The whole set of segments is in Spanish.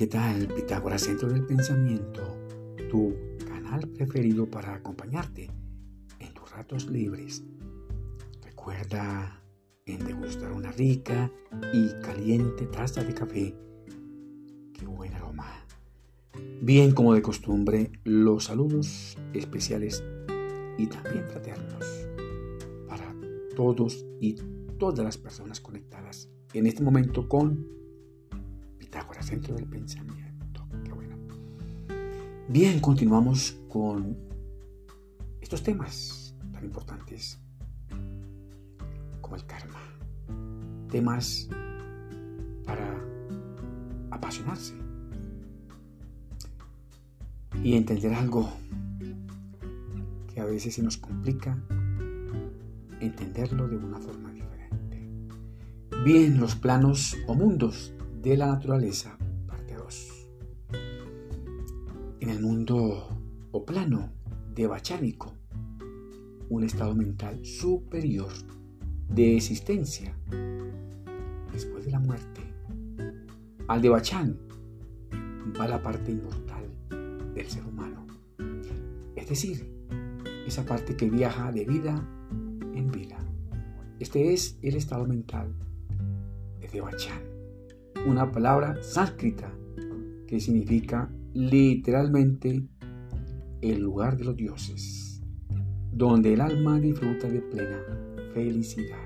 ¿qué tal Pitágoras Centro del Pensamiento? Tu canal preferido para acompañarte en tus ratos libres. Recuerda en degustar una rica y caliente taza de café. ¡Qué buen aroma! Bien como de costumbre, los saludos especiales y también fraternos para todos y todas las personas conectadas en este momento con Centro del pensamiento. Qué bueno. Bien, continuamos con estos temas tan importantes como el karma. Temas para apasionarse y entender algo que a veces se nos complica entenderlo de una forma diferente. Bien, los planos o mundos de la naturaleza, parte 2. En el mundo o plano de Bachánico, un estado mental superior de existencia después de la muerte. Al de Bachán va la parte inmortal del ser humano, es decir, esa parte que viaja de vida en vida. Este es el estado mental de Devachan una palabra sánscrita que significa literalmente el lugar de los dioses, donde el alma disfruta de plena felicidad.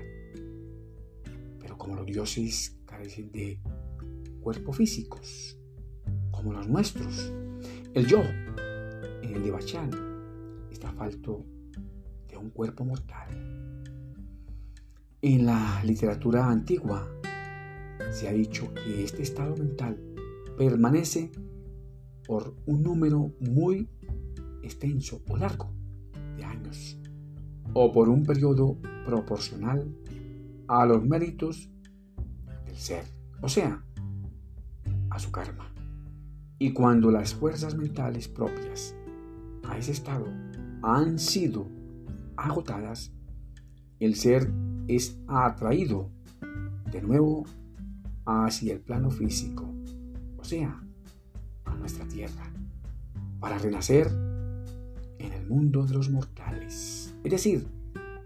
Pero como los dioses carecen de cuerpos físicos, como los nuestros, el yo, en el de Bachán, está falto de un cuerpo mortal. En la literatura antigua, se ha dicho que este estado mental permanece por un número muy extenso o largo de años o por un periodo proporcional a los méritos del ser, o sea, a su karma. Y cuando las fuerzas mentales propias a ese estado han sido agotadas, el ser es atraído de nuevo hacia el plano físico, o sea, a nuestra tierra, para renacer en el mundo de los mortales, es decir,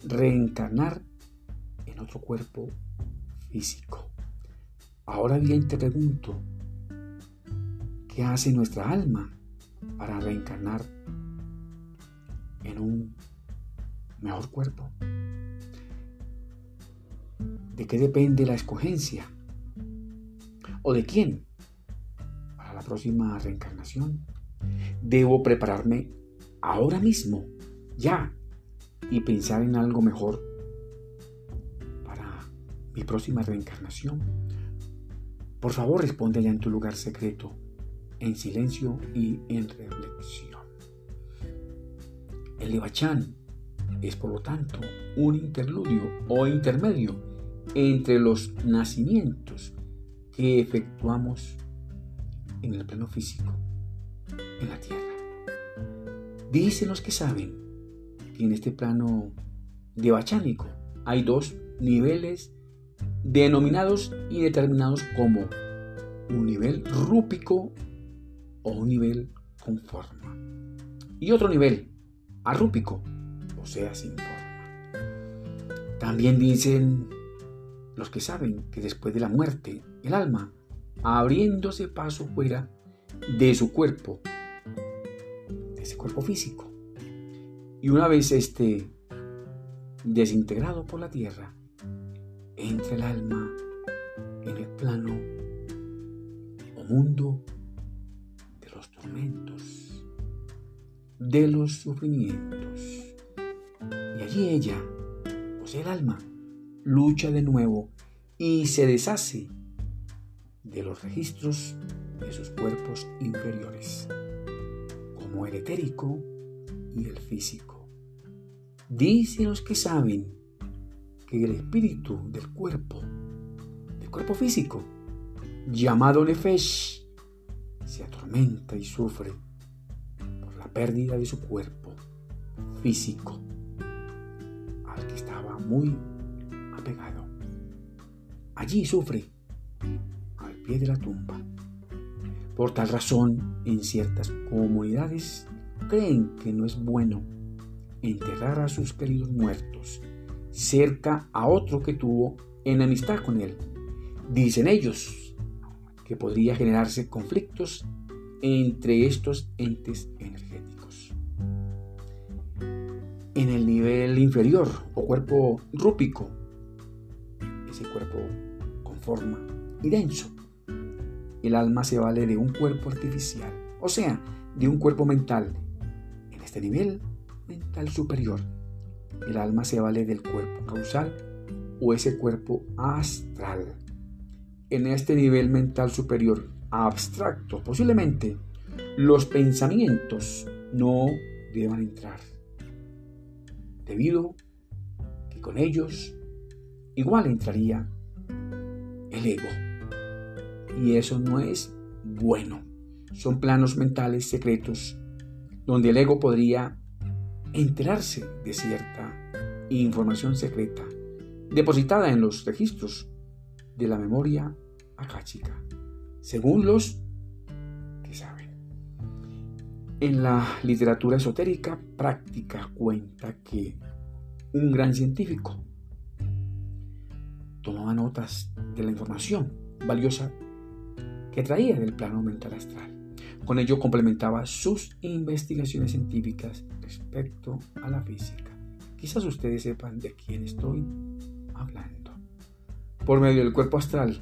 reencarnar en otro cuerpo físico. Ahora bien te pregunto, ¿qué hace nuestra alma para reencarnar en un mejor cuerpo? ¿De qué depende la escogencia? De quién para la próxima reencarnación. Debo prepararme ahora mismo, ya, y pensar en algo mejor para mi próxima reencarnación. Por favor, responde allá en tu lugar secreto, en silencio y en reflexión. El Levachán es, por lo tanto, un interludio o intermedio entre los nacimientos que efectuamos en el plano físico, en la tierra. Dicen los que saben que en este plano de bachánico hay dos niveles denominados y determinados como un nivel rúpico o un nivel con forma. Y otro nivel arrúpico, o sea, sin forma. También dicen los que saben que después de la muerte, el alma, abriéndose paso fuera de su cuerpo, de ese cuerpo físico, y una vez este desintegrado por la tierra, entra el alma en el plano o mundo de los tormentos, de los sufrimientos. Y allí ella, o sea, el alma, lucha de nuevo y se deshace de los registros de sus cuerpos inferiores, como el etérico y el físico. Dicen los que saben que el espíritu del cuerpo, del cuerpo físico, llamado Nefesh, se atormenta y sufre por la pérdida de su cuerpo físico, al que estaba muy Allí sufre, de la tumba. Por tal razón, en ciertas comunidades creen que no es bueno enterrar a sus queridos muertos cerca a otro que tuvo enemistad con él. Dicen ellos que podría generarse conflictos entre estos entes energéticos. En el nivel inferior o cuerpo rúpico, ese cuerpo con forma y denso, el alma se vale de un cuerpo artificial, o sea, de un cuerpo mental. En este nivel mental superior, el alma se vale del cuerpo causal o ese cuerpo astral. En este nivel mental superior, abstracto, posiblemente los pensamientos no deban entrar, debido que con ellos igual entraría el ego. Y eso no es bueno. Son planos mentales secretos donde el ego podría enterarse de cierta información secreta depositada en los registros de la memoria akáshica, según los que saben. En la literatura esotérica práctica cuenta que un gran científico tomaba notas de la información valiosa traía del plano mental astral. Con ello complementaba sus investigaciones científicas respecto a la física. Quizás ustedes sepan de quién estoy hablando. Por medio del cuerpo astral,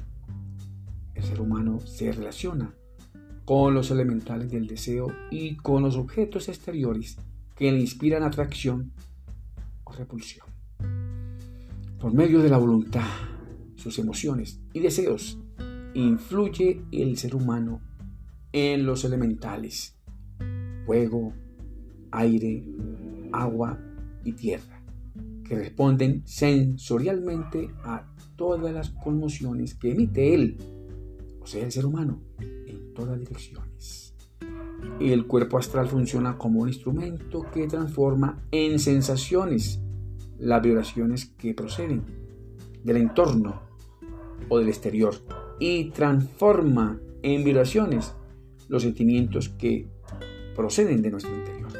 el ser humano se relaciona con los elementales del deseo y con los objetos exteriores que le inspiran atracción o repulsión. Por medio de la voluntad, sus emociones y deseos, influye el ser humano en los elementales, fuego, aire, agua y tierra, que responden sensorialmente a todas las conmociones que emite él, o sea, el ser humano, en todas direcciones. El cuerpo astral funciona como un instrumento que transforma en sensaciones las vibraciones que proceden del entorno o del exterior y transforma en vibraciones los sentimientos que proceden de nuestro interior.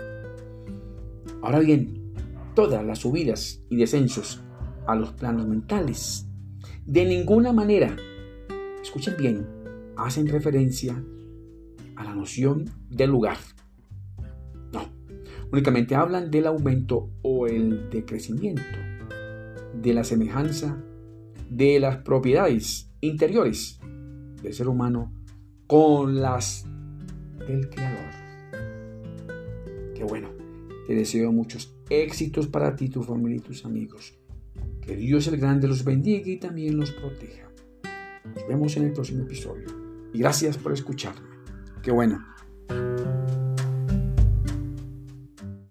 Ahora bien, todas las subidas y descensos a los planos mentales de ninguna manera, escuchen bien, hacen referencia a la noción del lugar. No, únicamente hablan del aumento o el decrecimiento de la semejanza de las propiedades interiores del ser humano con las del Creador. Qué bueno. Te deseo muchos éxitos para ti, tu familia y tus amigos. Que Dios el Grande los bendiga y también los proteja. Nos vemos en el próximo episodio. Y gracias por escucharme. Qué bueno.